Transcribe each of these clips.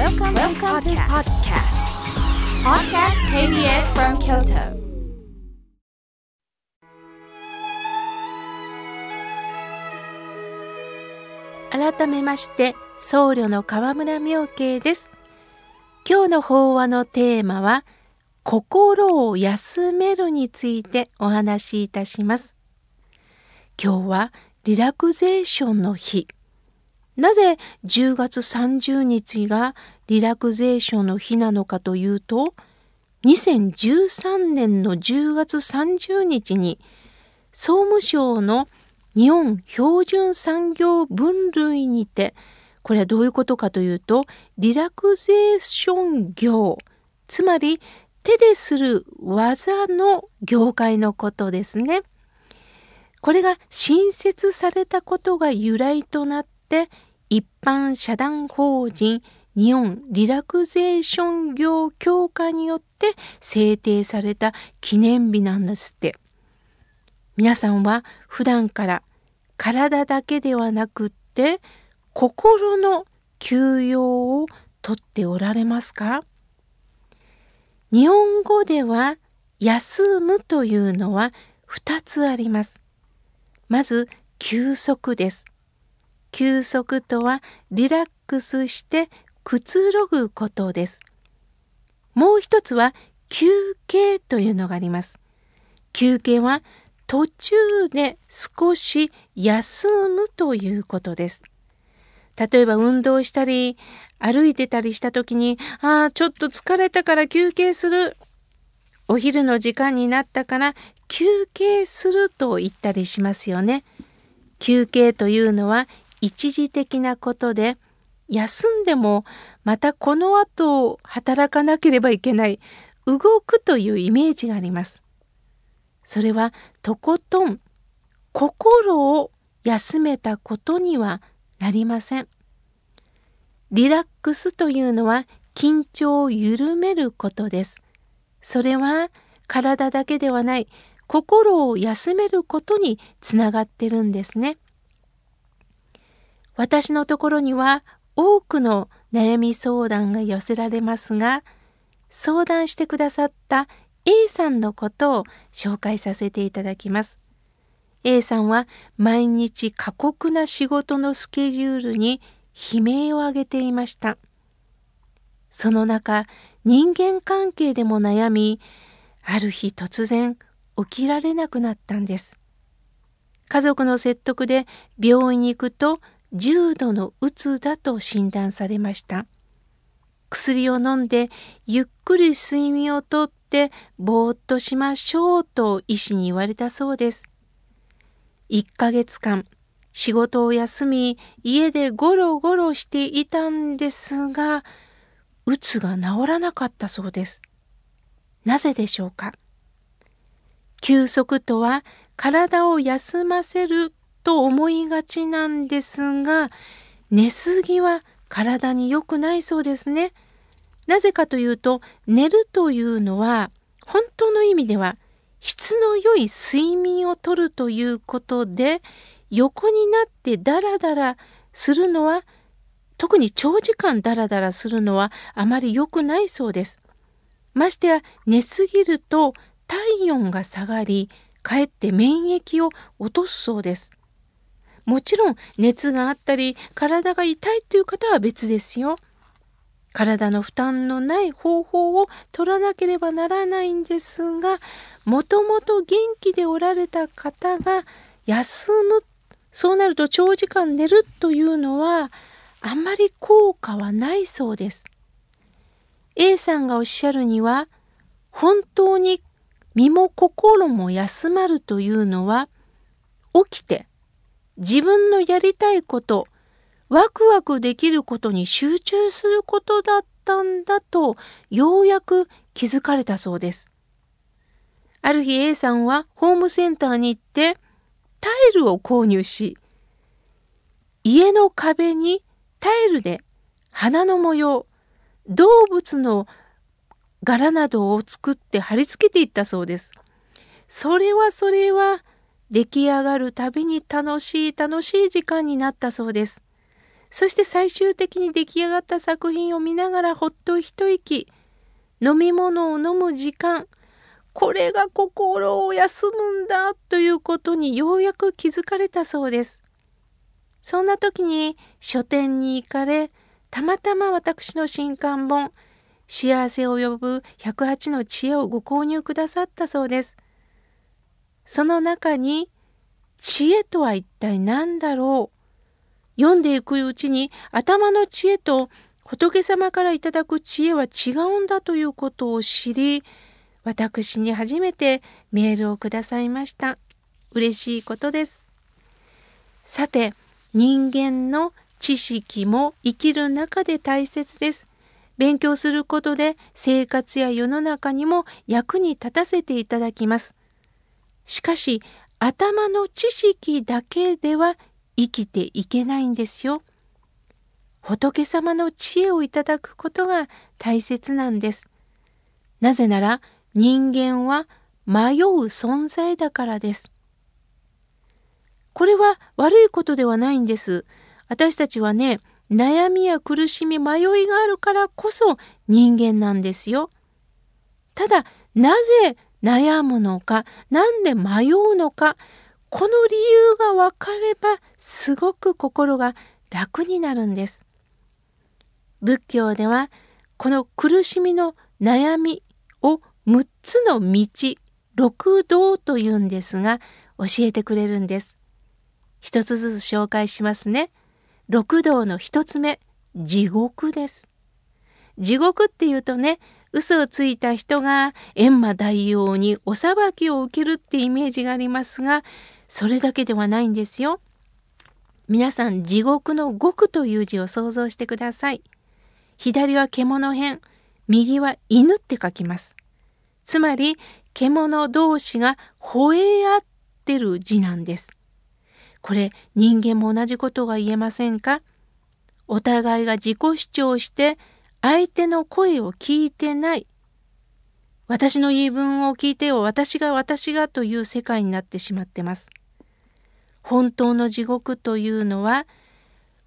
Welcome, Welcome to podcast. Podcast KBS from Kyoto. 改めまして僧侶の河村明慶です今日の法話のテーマは心を休めるについてお話しいたします今日はリラクゼーションの日なぜ10月30日がリラクゼーションの日なのかというと2013年の10月30日に総務省の日本標準産業分類にてこれはどういうことかというとリラクゼーション業つまり手でする技の業界のことですね。これが新設されたことが由来となって一般社団法人日本リラクゼーション業協会によって制定された記念日なんですって。皆さんは普段から体だけではなくって心の休養をとっておられますか？日本語では休むというのは2つあります。まず休息です。休息とはリラックスしてくつろぐことです。もう一つは休憩というのがあります。休憩は途中で少し休むということです。例えば運動したり歩いてたりした時に「ああちょっと疲れたから休憩する」お昼の時間になったから休憩すると言ったりしますよね。休憩というのは一時的なことで休んでもまたこの後働かなければいけない動くというイメージがあります。それはとことん心を休めたことにはなりません。リラックスというのは緊張を緩めることです。それは体だけではない心を休めることにつながってるんですね。私のところには多くの悩み相談が寄せられますが相談してくださった A さんのことを紹介させていただきます。A さんは毎日過酷な仕事のスケジュールに悲鳴を上げていました。その中人間関係でも悩みある日突然起きられなくなったんです。家族の説得で病院に行くと重度のうつだと診断されました。薬を飲んでゆっくり睡眠をとってぼーっとしましょうと医師に言われたそうです。1ヶ月間仕事を休み家でゴロゴロしていたんですがうつが治らなかったそうです。なぜでしょうか？休息とは体を休ませると思いがちなんですが寝すぎは体に良くないそうですね。なぜかというと寝るというのは本当の意味では質の良い睡眠をとるということで横になってダラダラするのは特に長時間ダラダラするのはあまり良くないそうです。ましてや寝すぎると体温が下がりかえって免疫を落とすそうです。もちろん熱があったり体が痛いという方は別ですよ。体の負担のない方法を取らなければならないんですがもともと元気でおられた方が休むそうなると長時間寝るというのはあんまり効果はないそうです。A さんがおっしゃるには本当に身も心も休まるというのは起きて自分のやりたいことワクワクできることに集中することだったんだとようやく気づかれたそうです。ある日 A さんはホームセンターに行ってタイルを購入し家の壁にタイルで花の模様動物の柄などを作って貼り付けていったそうです。それはそれは出来上がるたびに楽しい楽しい時間になったそうです。そして最終的に出来上がった作品を見ながらほっと一息飲み物を飲む時間これが心を休むんだということにようやく気づかれたそうです。そんな時に書店に行かれたまたま私の新刊本「幸せを呼ぶ108の知恵」をご購入くださったそうです。その中に知恵とは一体何だろう？読んでいくうちに頭の知恵と仏様からいただく知恵は違うんだということを知り私に初めてメールをくださいました。嬉しいことです。さて人間の知識も生きる中で大切です。勉強することで生活や世の中にも役に立たせていただきます。しかし頭の知識だけでは生きていけないんですよ仏様の知恵をいただくことが大切なんです。なぜなら人間は迷う存在だからです。これは悪いことではないんです。私たちはね、悩みや苦しみ、迷いがあるからこそ人間なんですよ。ただ、なぜ悩むのか、なんで迷うのか、この理由が分かればすごく心が楽になるんです。仏教ではこの苦しみの悩みを6つの道六道というんですが教えてくれるんです。一つずつ紹介しますね。六道の一つ目地獄です。地獄っていうとね嘘をついた人が閻魔大王にお裁きを受けるってイメージがありますがそれだけではないんですよ。皆さん地獄の獄という字を想像してください。左は獣編、右は犬って書きます。つまり、獣同士が吠え合ってる字なんです。これ、人間も同じことが言えませんか？お互いが自己主張して相手の声を聞いてない。私の言い分を聞いてよ、私が私がという世界になってしまってます。本当の地獄というのは、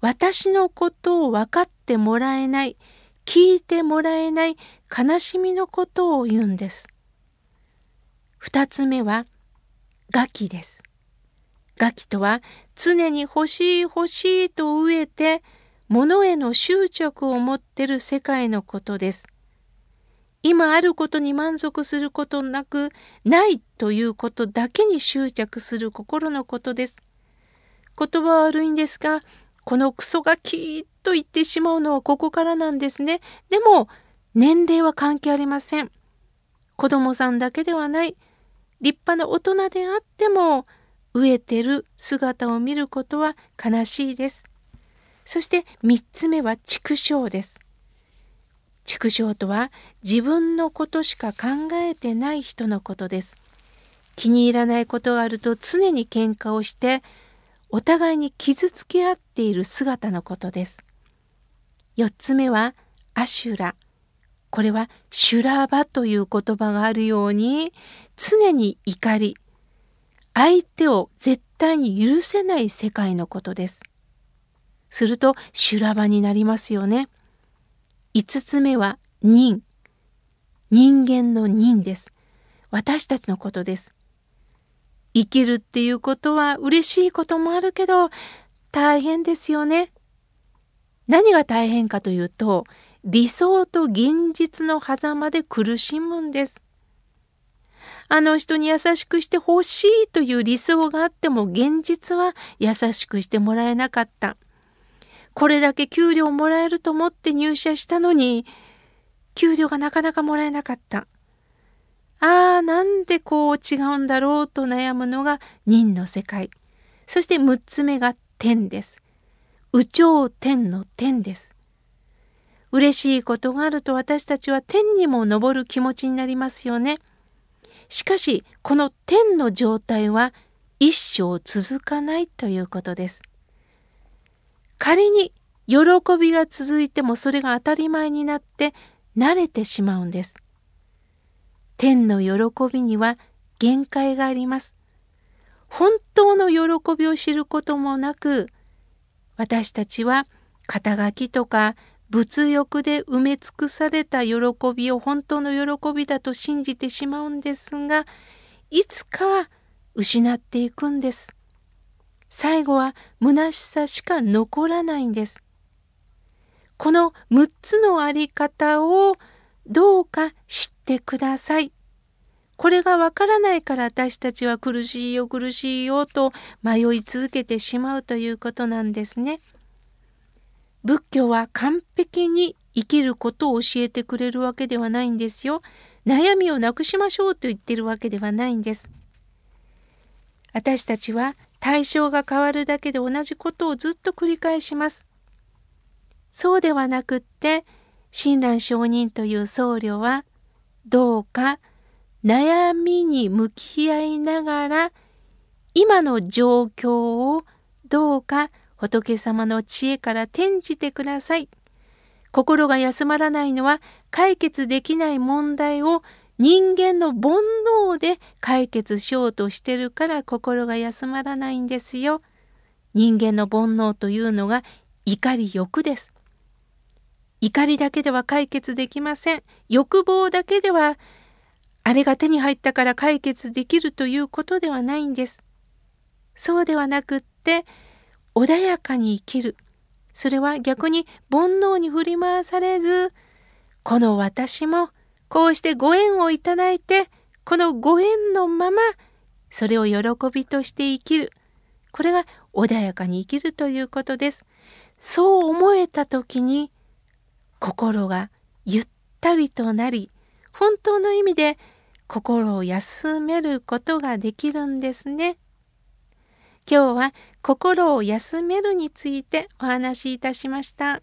私のことを分かってもらえない聞いてもらえない悲しみのことを言うんです。二つ目は餓鬼です。餓鬼とは常に欲しい欲しいと飢えて物への執着を持ってる世界のことです。今あることに満足することなくないということだけに執着する心のことです。言葉は悪いんですがこのクソガキと言ってしまうのはここからなんですね。でも年齢は関係ありません。子供さんだけではない。立派な大人であっても飢えてる姿を見ることは悲しいです。そして3つ目は畜生です。畜生とは自分のことしか考えてない人のことです。気に入らないことがあると常に喧嘩をしてお互いに傷つけ合っている姿のことです。4つ目はアシュラ。これはシュラバという言葉があるように常に怒り相手を絶対に許せない世界のことです。すると修羅場になりますよね。5つ目は人。人間の人です。私たちのことです。生きるっていうことは嬉しいこともあるけど大変ですよね。何が大変かというと理想と現実の狭間で苦しむんです。あの人に優しくしてほしいという理想があっても現実は優しくしてもらえなかった。これだけ給料もらえると思って入社したのに給料がなかなかもらえなかった。ああ、なんでこう違うんだろうと悩むのが人の世界。そして6つ目が天です。有頂天の天です。嬉しいことがあると私たちは天にも昇る気持ちになりますよね。しかし、この天の状態は一生続かないということです。仮に喜びが続いてもそれが当たり前になって慣れてしまうんです。天の喜びには限界があります。本当の喜びを知ることもなく私たちは肩書きとか物欲で埋め尽くされた喜びを本当の喜びだと信じてしまうんですがいつかは失っていくんです。最後は虚しさしか残らないんです。この6つのあり方をどうか知ってください。これがわからないから私たちは苦しいよ苦しいよと迷い続けてしまうということなんですね。仏教は完璧に生きることを教えてくれるわけではないんですよ。悩みをなくしましょうと言ってるわけではないんです。私たちは対象が変わるだけで同じことをずっと繰り返します。そうではなくって親鸞上人という僧侶はどうか悩みに向き合いながら今の状況をどうか仏様の知恵から転じてください。心が休まらないのは解決できない問題を人間の煩悩で解決しようとしてるから心が休まらないんですよ。人間の煩悩というのが怒り欲です。怒りだけでは解決できません。欲望だけではあれが手に入ったから解決できるということではないんです。そうではなくって穏やかに生きる。それは逆に煩悩に振り回されずこの私もこうしてご縁をいただいてこのご縁のままそれを喜びとして生きるこれが穏やかに生きるということです。そう思えた時に心がゆったりとなり本当の意味で心を休めることができるんですね。今日は心を休めるについてお話しいたしました。